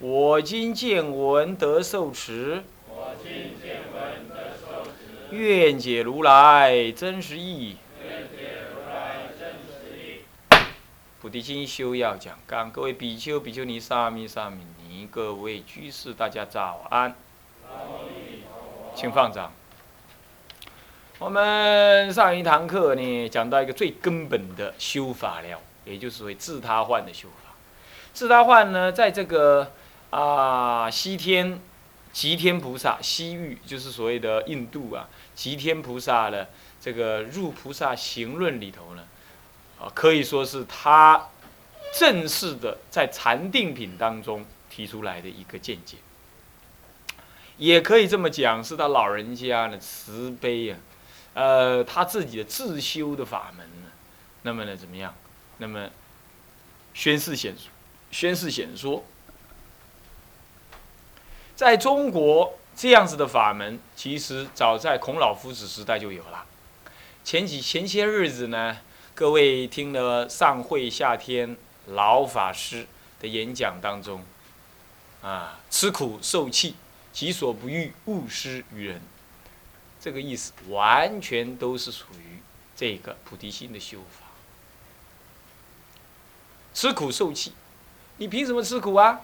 我今见闻得受持，愿解如来真实义。菩提心修要讲纲，各位比丘、比丘尼、沙弥、沙弥尼，各位居士，大家早安。请放掌。我们上一堂课呢，讲到一个最根本的修法了，也就是为自他换的修法。自他换呢，在这个啊西天吉天菩萨西域，就是所谓的印度啊吉天菩萨的这个入菩萨行论里头呢，啊可以说是他正式的在禅定品当中提出来的一个见解。也可以这么讲，是他老人家的慈悲呀。呃，他自己的自修的法门呢，那么呢，怎么样？那么宣示显宣示显说，在中国这样子的法门，其实早在孔老夫子时代就有了。前几前些日子呢，各位听了上会夏天老法师的演讲当中，啊，吃苦受气，己所不欲，勿施于人。这个意思完全都是属于这个菩提心的修法。吃苦受气，你凭什么吃苦啊？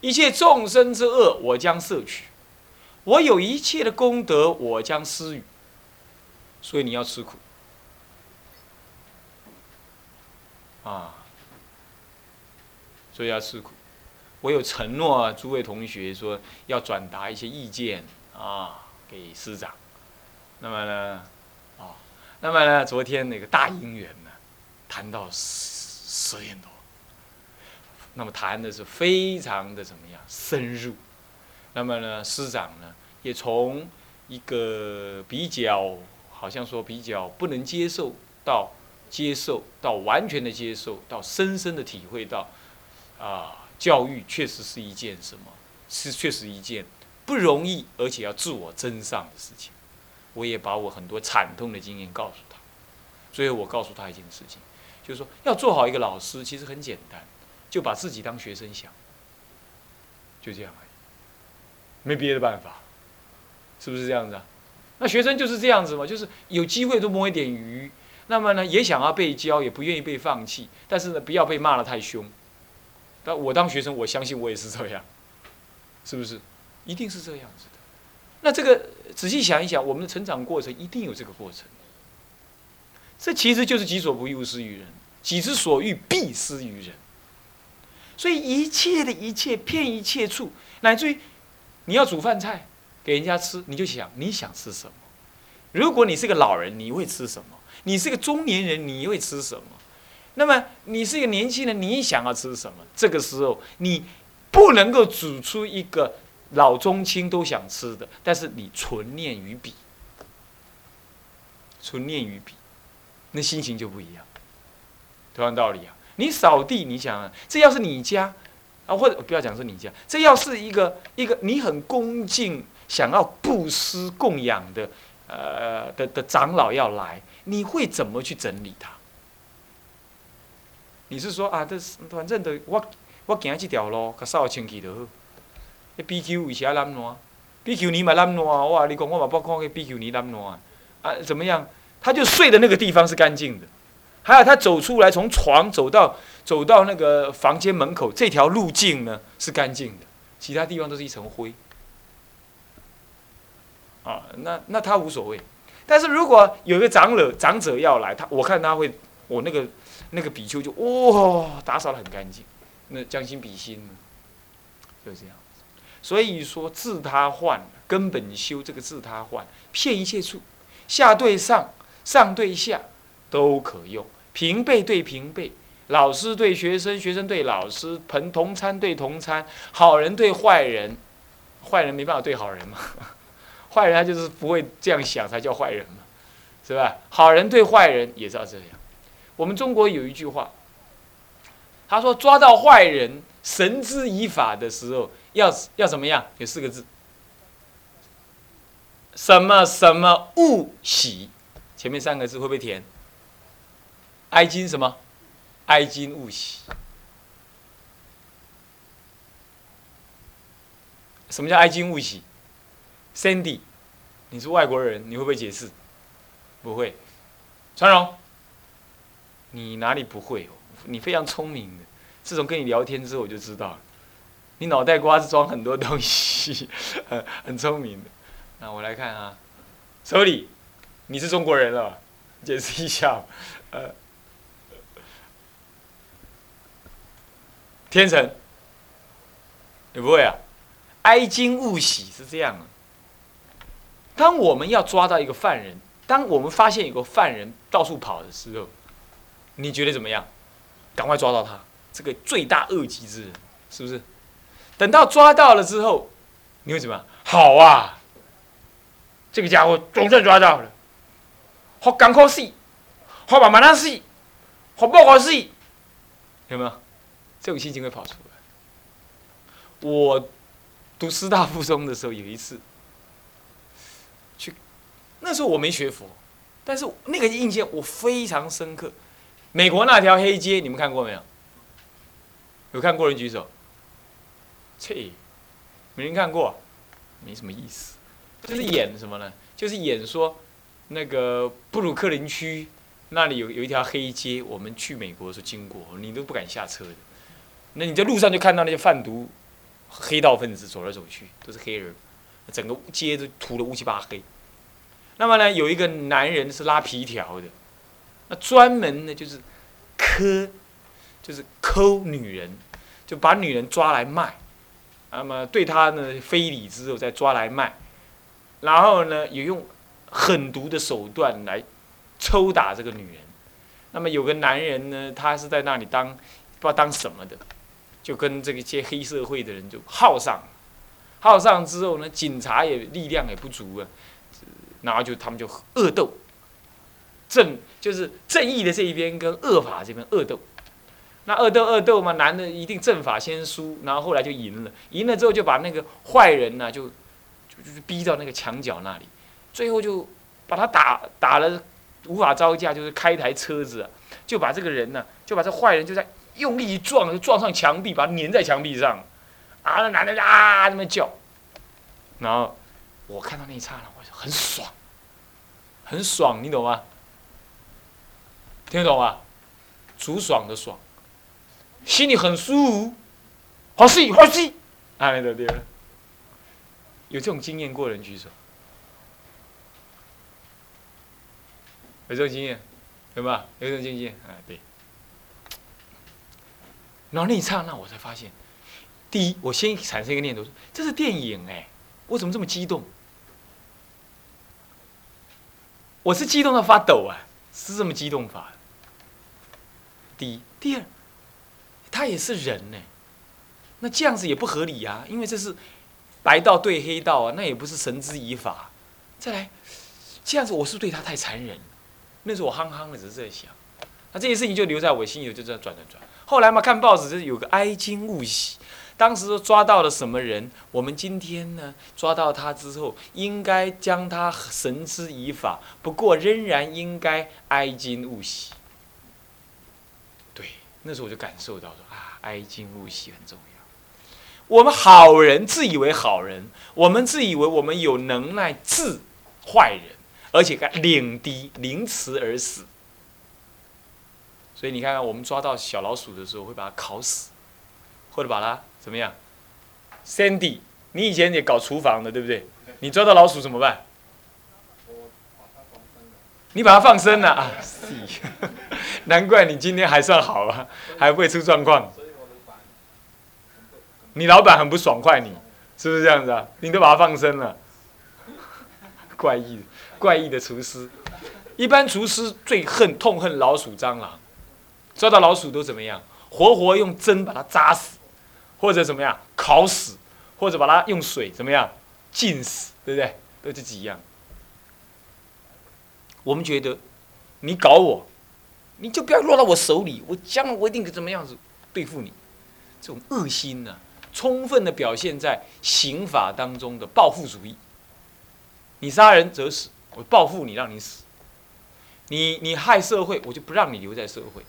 一切众生之恶，我将摄取；我有一切的功德，我将施予。所以你要吃苦啊！所以要吃苦。我有承诺诸位同学说要转达一些意见啊。给师长，那么呢，啊，那么呢，昨天那个大姻缘呢，谈到十十点多，那么谈的是非常的怎么样深入，那么呢，师长呢也从一个比较好像说比较不能接受到接受到完全的接受到深深的体会到，啊，教育确实是一件什么，是确实一件。不容易，而且要自我增上的事情，我也把我很多惨痛的经验告诉他。最后，我告诉他一件事情，就是说要做好一个老师，其实很简单，就把自己当学生想，就这样而已，没别的办法，是不是这样子啊？那学生就是这样子嘛，就是有机会多摸一点鱼，那么呢，也想要被教，也不愿意被放弃，但是呢，不要被骂得太凶。但我当学生，我相信我也是这样，是不是？一定是这样子的，那这个仔细想一想，我们的成长过程一定有这个过程。这其实就是“己所不欲，勿施于人；己之所欲，必施于人。”所以一切的一切，骗一切处，乃至于你要煮饭菜给人家吃，你就想你想吃什么。如果你是个老人，你会吃什么？你是个中年人，你会吃什么？那么你是一个年轻人，你想要吃什么？这个时候你不能够煮出一个。老中青都想吃的，但是你存念于彼，存念于彼，那心情就不一样。同样道理啊，你扫地，你想啊，这要是你家啊，或者不要讲是你家，这要是一个一个你很恭敬、想要布施供养的呃的的长老要来，你会怎么去整理他？你是说啊，这反正的我我行这条路，可扫清气就好。B Q 以前烂烂，B Q 你嘛烂烂哇！你讲我嘛不看个 B Q 你烂烂啊？怎么样？他就睡的那个地方是干净的，还有他走出来从床走到走到那个房间门口这条路径呢是干净的，其他地方都是一层灰。啊，那那他无所谓。但是如果有一个长者长者要来，他我看他会，我那个那个比丘就哇打扫的很干净，那将心比心呢，就这样。所以说，自他换根本修这个自他换，骗一切处，下对上，上对下，都可用。平辈对平辈，老师对学生，学生对老师，朋同餐对同餐，好人对坏人，坏人没办法对好人嘛，坏人他就是不会这样想才叫坏人嘛，是吧？好人对坏人也是要这样。我们中国有一句话，他说抓到坏人，绳之以法的时候，要要怎么样？有四个字，什么什么勿喜，前面三个字会不会填？哀今什么？哀今勿喜。什么叫哀今勿喜？Sandy，你是外国人，你会不会解释？不会。传荣，你哪里不会？你非常聪明的。自从跟你聊天之后，我就知道了，你脑袋瓜子装很多东西，很 很聪明的。那我来看啊，手里，你是中国人了，解释一下，呃。天成，你不会啊，哀今勿喜是这样啊。当我们要抓到一个犯人，当我们发现有个犯人到处跑的时候，你觉得怎么样？赶快抓到他，这个罪大恶极之人，是不是？等到抓到了之后，你会怎么样？好啊，这个家伙总算抓到了，好赶快死，好把马上死，好不好死？有没有？这种心情会跑出来。我读师大附中的时候，有一次去，那时候我没学佛，但是那个印象我非常深刻。美国那条黑街，你们看过没有？有看过人举手？切，没人看过，没什么意思。就是演什么呢？就是演说那个布鲁克林区那里有有一条黑街，我们去美国的时候经过，你都不敢下车的。那你在路上就看到那些贩毒、黑道分子走来走去，都是黑人，整个街都涂的乌漆八黑。那么呢，有一个男人是拉皮条的，那专门呢就是磕，就是抠女人，就把女人抓来卖，那么对他呢非礼之后再抓来卖，然后呢也用狠毒的手段来抽打这个女人。那么有个男人呢，他是在那里当不知道当什么的。就跟这个些黑社会的人就耗上，耗上之后呢，警察也力量也不足啊，然后就他们就恶斗，正就是正义的这一边跟恶法这边恶斗，那恶斗恶斗嘛，男的一定正法先输，然后后来就赢了，赢了之后就把那个坏人呢就就就逼到那个墙角那里，最后就把他打打了无法招架，就是开台车子啊，就把这个人呢就把这坏人就在。用力一撞，就撞上墙壁，把它粘在墙壁上。啊，那男的啊，那么叫。然后我看到那一刹那，我就很爽，很爽，你懂吗？听得懂吗？楚爽的爽，心里很舒服，好戏好戏。哎，对对。有这种经验过人举手。有这种经验，有吧？有这种经验，哎，对。然后那一刹那，我才发现，第一，我先产生一个念头说：“这是电影哎，我怎么这么激动？我是激动到发抖啊，是这么激动法。”第一，第二，他也是人呢，那这样子也不合理呀，因为这是白道对黑道啊，那也不是绳之以法。再来，这样子我是对他太残忍。那时候我憨憨的，只是在想，那这些事情就留在我心里，就这样转转转。后来嘛，看报纸就是有个哀今勿喜，当时说抓到了什么人？我们今天呢，抓到他之后，应该将他绳之以法，不过仍然应该哀今勿喜。对，那时候我就感受到说啊，哀今勿喜很重要。我们好人自以为好人，我们自以为我们有能耐治坏人，而且该领敌凌迟而死。所以你看看，我们抓到小老鼠的时候，会把它烤死，或者把它怎么样？Sandy，你以前也搞厨房的，对不对？你抓到老鼠怎么办？你把它放生了啊！难怪你今天还算好啊，还不会出状况。你老板很不爽快，你是不是这样子啊？你都把它放生了，怪异，怪异的厨师。一般厨师最恨、痛恨老鼠、蟑螂。抓到老鼠都怎么样？活活用针把它扎死，或者怎么样烤死，或者把它用水怎么样浸死，对不对？都是几样。我们觉得你搞我，你就不要落到我手里，我将来我一定怎么样子对付你。这种恶心呢，充分的表现在刑法当中的报复主义。你杀人则死，我报复你，让你死。你你害社会，我就不让你留在社会。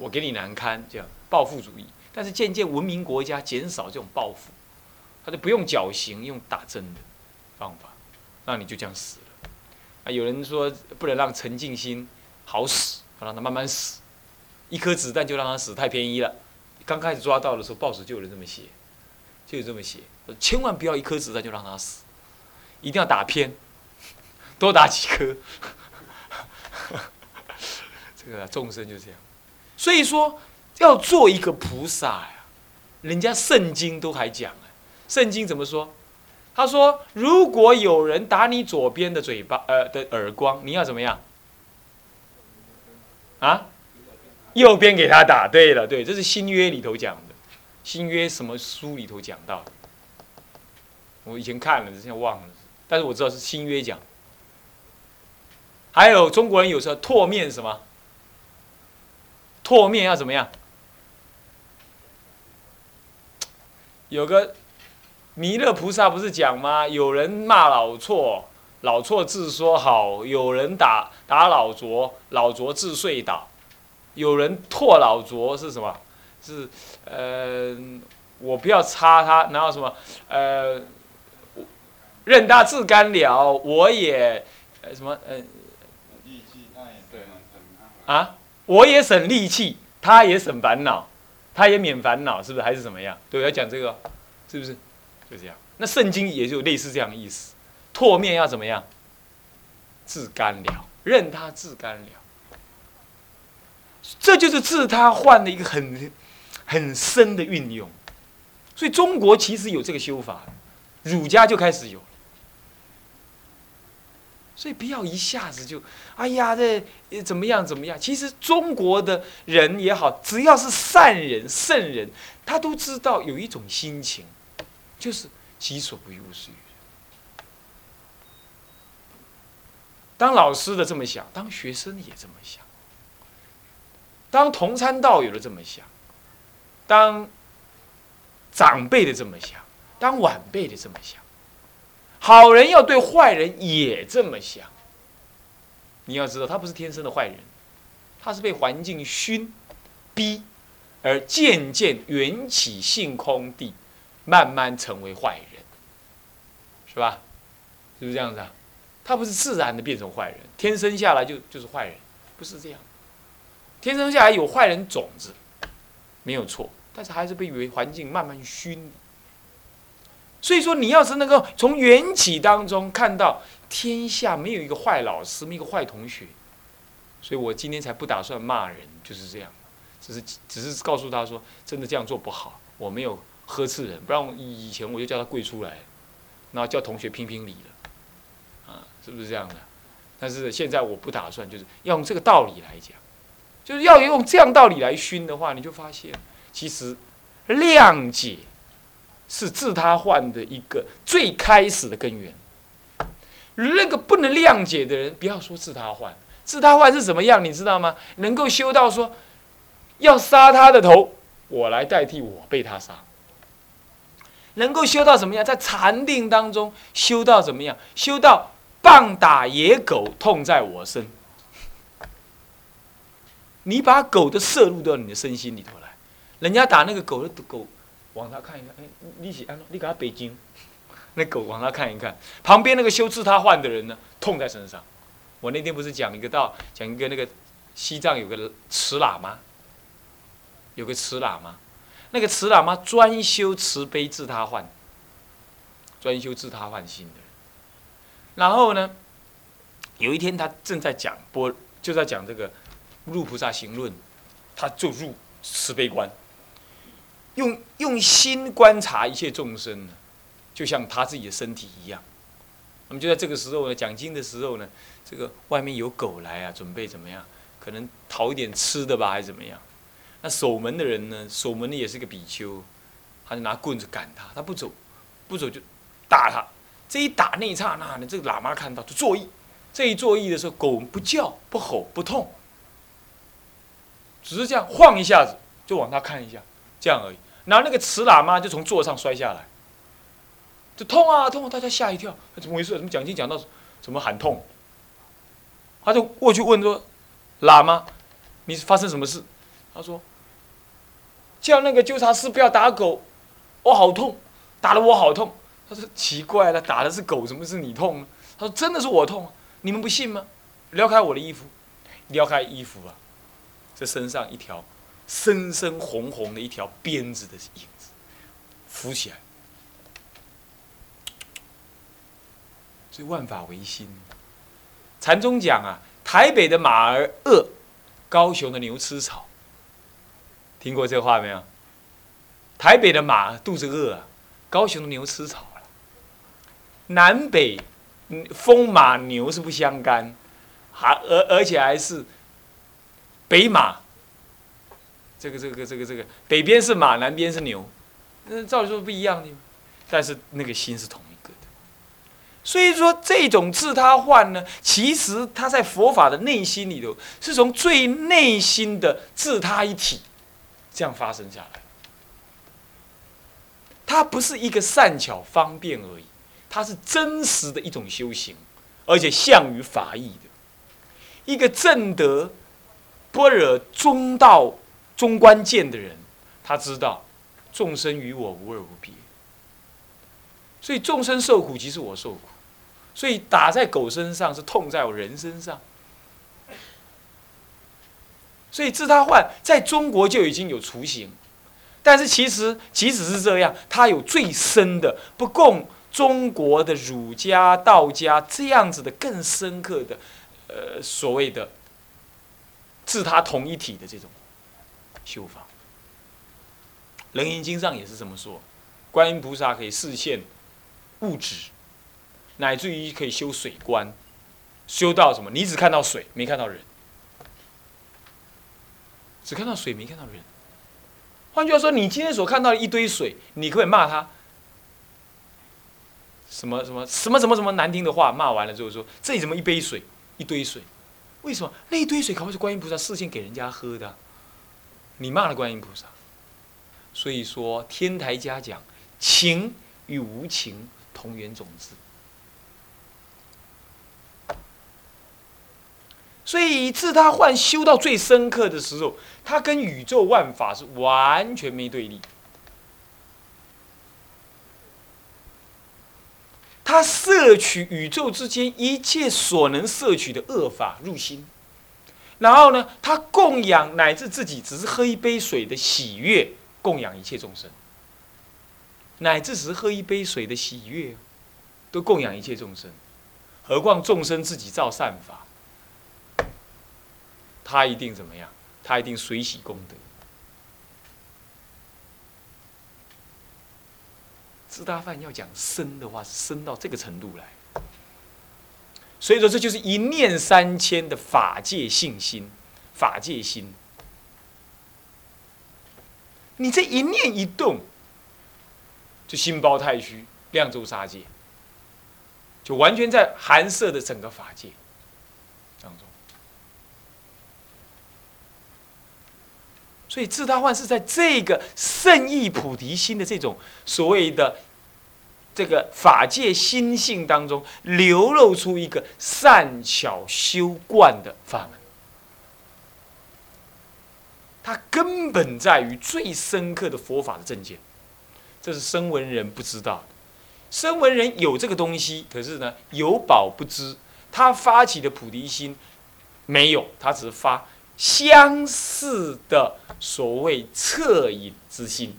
我给你难堪，这样报复主义。但是渐渐文明国家减少这种报复，他就不用绞刑，用打针的方法，让你就这样死了。啊，有人说不能让陈静心好死，让他慢慢死，一颗子弹就让他死太便宜了。刚开始抓到的时候，报纸就有人这么写，就有这么写，千万不要一颗子弹就让他死，一定要打偏，多打几颗。这个众生就这样，所以说要做一个菩萨呀，人家圣经都还讲啊，圣经怎么说？他说，如果有人打你左边的嘴巴，呃的耳光，你要怎么样？啊？右边给他打。对了，对，这是新约里头讲的，新约什么书里头讲到的？我以前看了，现在忘了，但是我知道是新约讲。还有中国人有时候唾面什么？唾面要怎么样？有个弥勒菩萨不是讲吗？有人骂老错，老错自说好；有人打打老拙，老拙自睡倒；有人唾老拙是什么？是呃，我不要插他，然后什么呃，任他自干了，我也呃什么呃。啊，我也省力气，他也省烦恼，他也免烦恼，是不是？还是怎么样？对，要讲这个，是不是？就这样。那圣经也就类似这样的意思，唾面要怎么样？自干了，任他自干了。这就是自他换的一个很很深的运用。所以中国其实有这个修法，儒家就开始有。所以不要一下子就，哎呀，这怎么样怎么样？其实中国的人也好，只要是善人、圣人，他都知道有一种心情，就是己所不欲，勿施于人。当老师的这么想，当学生也这么想，当同参道友的这么想，当长辈的这么想，当晚辈的这么想。好人要对坏人也这么想。你要知道，他不是天生的坏人，他是被环境熏、逼，而渐渐缘起性空地，慢慢成为坏人，是吧？是不是这样子啊？他不是自然的变成坏人，天生下来就就是坏人，不是这样。天生下来有坏人种子，没有错，但是还是被环境慢慢熏。所以说，你要是能够从缘起当中看到天下没有一个坏老师，没有一个坏同学，所以我今天才不打算骂人，就是这样，只是只是告诉他说，真的这样做不好，我没有呵斥人，不然以前我就叫他跪出来，然后叫同学评评理了，啊，是不是这样的？但是现在我不打算，就是要用这个道理来讲，就是要用这样道理来熏的话，你就发现其实谅解。是自他换的一个最开始的根源。那个不能谅解的人，不要说自他换，自他换是怎么样？你知道吗？能够修到说，要杀他的头，我来代替我被他杀。能够修到怎么样？在禅定当中修到怎么样？修到棒打野狗，痛在我身。你把狗的摄入到你的身心里头来，人家打那个狗的狗。往他看一看，哎，你是安你给他北京，那狗往他看一看，旁边那个修治他患的人呢，痛在身上。我那天不是讲一个道，讲一个那个西藏有个慈喇嘛，有个慈喇嘛，那个慈喇嘛专修慈悲治他患，专修治他患心的。然后呢，有一天他正在讲波，就在讲这个入菩萨行论，他就入慈悲观。用用心观察一切众生呢，就像他自己的身体一样。那么就在这个时候呢，讲经的时候呢，这个外面有狗来啊，准备怎么样？可能讨一点吃的吧，还是怎么样？那守门的人呢？守门的也是个比丘，他就拿棍子赶他，他不走，不走就打他。这一打那一刹那呢，这个喇嘛看到就作揖。这一作揖的时候，狗不叫不吼不痛，只是这样晃一下子，就往他看一下，这样而已。然后那个慈喇嘛就从座上摔下来，就痛啊痛啊！大家吓一跳，怎么回事？怎么讲经讲到怎么喊痛？他就过去问说：“喇嘛，你发生什么事？”他说：“叫那个纠察师不要打狗，我好痛，打得我好痛。”他说：“奇怪了，打的是狗，怎么是你痛呢？”他说：“真的是我痛，你们不信吗？撩开我的衣服，撩开衣服啊，这身上一条深深红红的一条鞭子的影子浮起来。所以万法唯心。禅宗讲啊，台北的马儿饿，高雄的牛吃草。听过这话没有？台北的马肚子饿啊，高雄的牛吃草了。南北，风马牛是不相干，还而而且还是北马。这个这个这个这个，北边是马，南边是牛，那照理说不一样的，但是那个心是同一个的。所以说，这种自他幻呢，其实他在佛法的内心里头，是从最内心的自他一体这样发生下来。它不是一个善巧方便而已，它是真实的一种修行，而且向于法义的一个正德般若中道中观见的人，他知道众生与我无二无别，所以众生受苦即是我受苦。所以打在狗身上是痛在我人身上，所以自他换在中国就已经有雏形，但是其实即使是这样，他有最深的不共中国的儒家、道家这样子的更深刻的，呃，所谓的自他同一体的这种修法。楞严经上也是这么说，观音菩萨可以视现物质。乃至于可以修水观，修到什么？你只看到水，没看到人，只看到水，没看到人。换句话说，你今天所看到的一堆水，你可以骂他什么什么什么什么什么难听的话，骂完了之后说这里怎么一杯水，一堆水？为什么那一堆水可不是观音菩萨视线给人家喝的？你骂了观音菩萨，所以说天台家讲情与无情同源种子。所以自他换修到最深刻的时候，他跟宇宙万法是完全没对立。他摄取宇宙之间一切所能摄取的恶法入心，然后呢，他供养乃至自己只是喝一杯水的喜悦，供养一切众生，乃至只是喝一杯水的喜悦，都供养一切众生，何况众生自己造善法。他一定怎么样？他一定随喜功德。吃大饭要讲深的话，深到这个程度来。所以说，这就是一念三千的法界信心，法界心。你这一念一动，就心包太虚，量周杀界，就完全在含摄的整个法界当中。所以自他换是在这个圣意菩提心的这种所谓的这个法界心性当中，流露出一个善巧修观的法门。它根本在于最深刻的佛法的正见，这是声闻人不知道的。声闻人有这个东西，可是呢有宝不知，他发起的菩提心没有，他只是发。相似的所谓恻隐之心，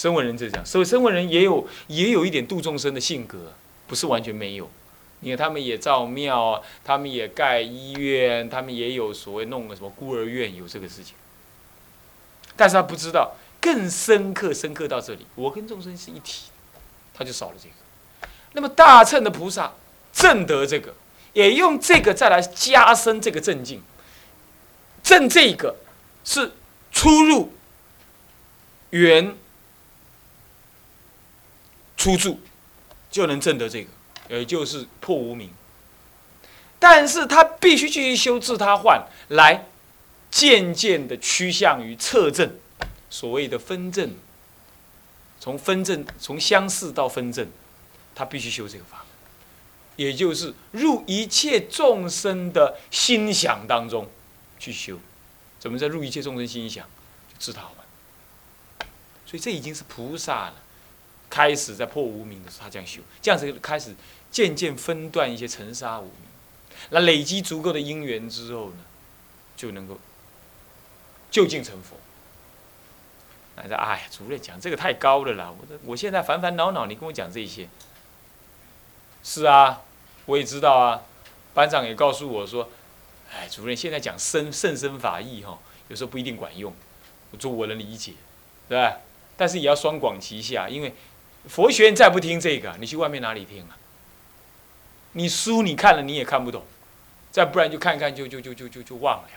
声闻人就这样，所以声闻人也有也有一点度众生的性格，不是完全没有。你看他们也造庙，他们也盖医院，他们也有所谓弄个什么孤儿院，有这个事情。但是他不知道更深刻，深刻到这里，我跟众生是一体，他就少了这个。那么大乘的菩萨正得这个。也用这个再来加深这个正境。正这个是出入缘出住，就能证得这个，也就是破无明。但是他必须继续修自他幻，来渐渐的趋向于测证，所谓的分证。从分证，从相似到分证，他必须修这个法，也就是入一切众生的心想当中去修。怎么在入一切众生心想？自他幻。所以这已经是菩萨了，开始在破无明的时候，他这样修，这样子开始渐渐分段一些尘沙无明。那累积足够的因缘之后呢，就能够就近成佛。哎呀，哎呀，主任讲这个太高了啦！我我现在烦烦恼恼，你跟我讲这些。是啊，我也知道啊。班长也告诉我说，哎，主任现在讲生甚深法义哈，有时候不一定管用。我说我能理解，对吧？但是也要双广齐下，因为佛学院再不听这个，你去外面哪里听啊？你书你看了你也看不懂，再不然就看看就就就就就就忘了。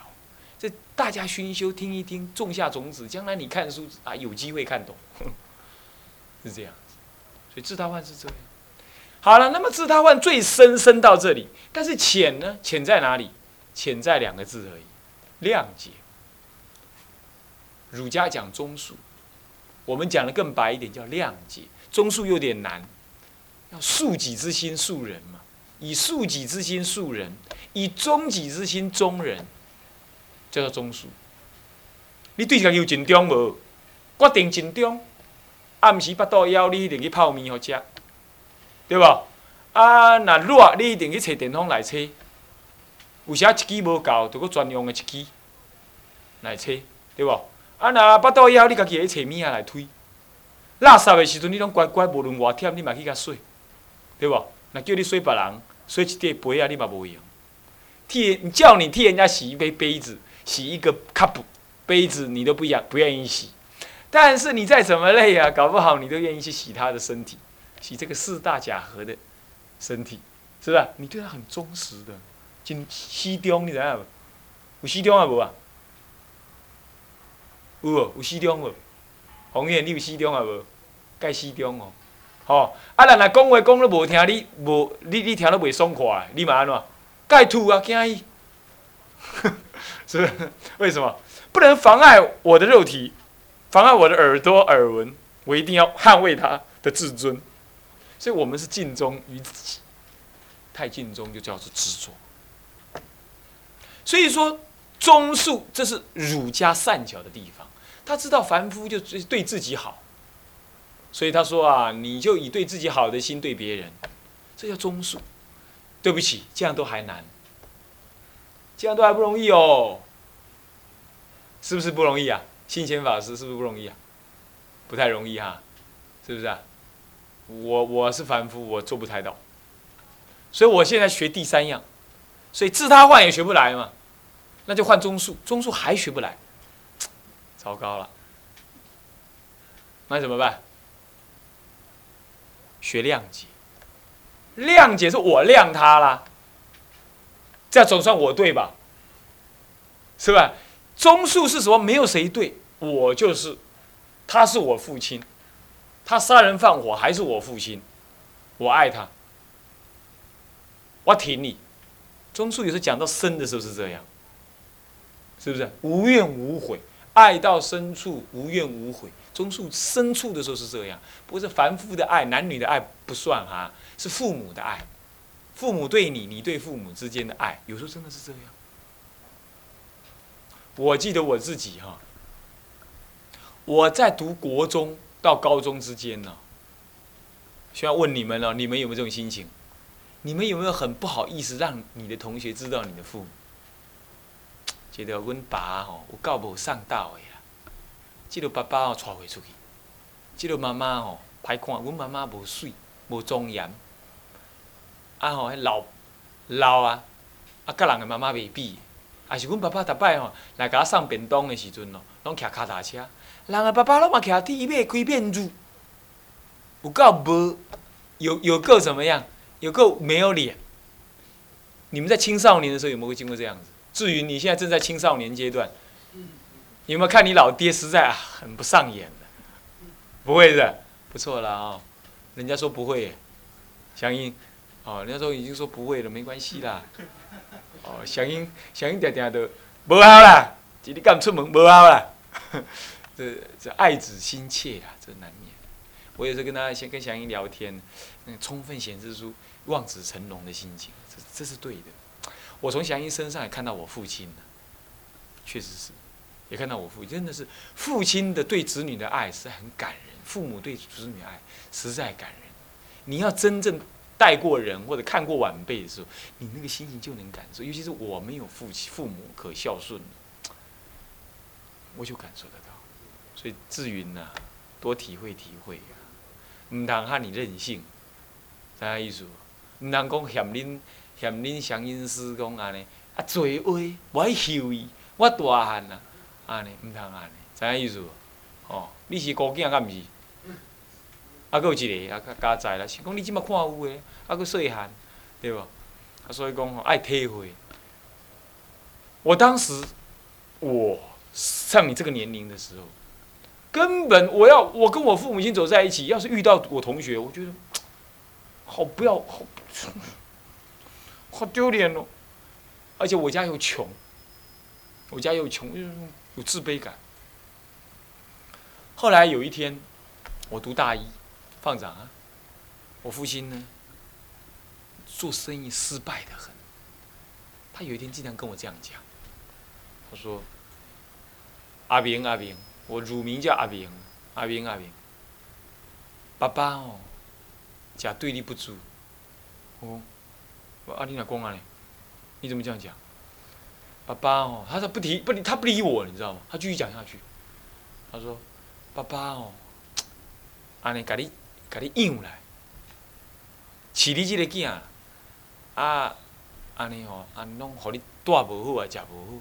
这大家熏修听一听，种下种子，将来你看书啊有机会看懂，是这样子。所以自他幻是这样。好了，那么自他幻最深深到这里，但是浅呢？浅在哪里？浅在两个字而已，谅解。儒家讲中术，我们讲的更白一点，叫谅解。中术有点难，要恕己之心恕人嘛。以恕己之心恕人，以忠己之心忠人，叫做中恕。你对家己有真忠无？决定真忠，暗时腹肚枵，你一定去泡面好食，对无？啊，若热，你一定去找电风来吹。有时啊，一支无够，就搁专用的一支来吹，对无？啊，若腹肚枵，你家己去找物仔来推。垃圾的时阵，你拢乖乖，无论偌忝，你嘛去甲洗，对无？若叫你洗别人。洗一个杯啊，你嘛无用。替叫你替人家洗一杯杯子，洗一个 cup 杯子，你都不愿不愿意洗。但是你再怎么累啊，搞不好你都愿意去洗他的身体，洗这个四大假合的身体，是不是？你对他很忠实的，真西中，你知影无？有西中啊无啊？有哦，有西中无？红艳，你有西中啊无？盖西中哦。吼，啊！人来讲话讲了无听，你无你你听了袂爽快，你嘛安怎？盖吐啊，惊伊，是 不是？为什么？不能妨碍我的肉体，妨碍我的耳朵耳闻，我一定要捍卫他的自尊。所以我们是尽忠于自己，太尽忠就叫做执着。所以说，忠恕这是儒家善巧的地方，他知道凡夫就对自己好。所以他说啊，你就以对自己好的心对别人，这叫忠恕。对不起，这样都还难，这样都还不容易哦，是不是不容易啊？信贤法师是不是不容易啊？不太容易哈，是不是啊？我我是凡夫，我做不太到，所以我现在学第三样，所以自他换也学不来嘛，那就换中恕，中恕还学不来，糟糕了，那怎么办？学谅解，谅解是我谅他啦，这样总算我对吧？是吧？中恕是什么？没有谁对，我就是，他是我父亲，他杀人放火还是我父亲，我爱他，我挺你。中恕有时讲到深的时候是这样，是不是？无怨无悔，爱到深处，无怨无悔。中恕深处的时候是这样，不是凡夫的爱，男女的爱不算哈，是父母的爱，父母对你，你对父母之间的爱，有时候真的是这样。我记得我自己哈，我在读国中到高中之间呢，需要问你们了，你们有没有这种心情？你们有没有很不好意思让你的同学知道你的父母？觉得阮爸吼有够无上道的。即个爸爸哦，带袂出去；即个妈妈哦，歹看。阮妈妈无水，无庄严。啊吼，迄老老啊，啊，甲人个妈妈袂比。啊是阮爸爸逐摆吼来甲我送便当的时阵哦，拢骑脚踏车。人个爸爸拢嘛骑底马开面子，有够无有有够怎么样？有够没有脸。你们在青少年的时候有没有经过这样子？至于你现在正在青少年阶段，有没有看你老爹实在很不上眼的？不会的，不错了啊。人家说不会，祥英，哦，人家说已经说不会了，没关系啦。哦，祥英，祥英定定都无好啦，今日敢出门无好啦。这这爱子心切啊，这难免。我有时候跟他先跟祥英聊天，那充分显示出望子成龙的心情，这这是对的。我从祥英身上也看到我父亲了确实是，也看到我父亲真的是父亲的对子女的爱是很感人，父母对子女爱实在感人。你要真正带过人或者看过晚辈的时候，你那个心情就能感受。尤其是我没有父亲父母可孝顺，我就感受得到。所以志云呐，多体会体会啊，唔通和你任性，啥意思？唔通讲嫌恁嫌恁祥音师讲安尼，啊做话我爱休伊，我大汉啊，安尼唔通安尼，知影意思无？哦，你是孤囝敢毋是？啊，佫有一个啊，加在啦，是讲你即马看有诶，啊，佫细汉，对无？啊，所以讲吼，爱体会。我当时，我像你这个年龄的时候。根本我要我跟我父母亲走在一起，要是遇到我同学，我觉得好不要好，好丢脸哦！而且我家又穷，我家又穷，有自卑感。后来有一天，我读大一，放长啊，我父亲呢，做生意失败的很。他有一天经常跟我这样讲，他说：“阿明，阿明。”我乳名叫阿明，阿明阿明。爸爸哦，假对你不住。哦，我阿你哪公啊？你你怎么这样讲？爸爸哦，他说不提不理他不理我，你知道吗？他继续讲下去。他说：“爸爸哦，安尼甲你甲你养来，饲你即个囝，啊，安尼哦，安拢互你带无好啊，食无好。”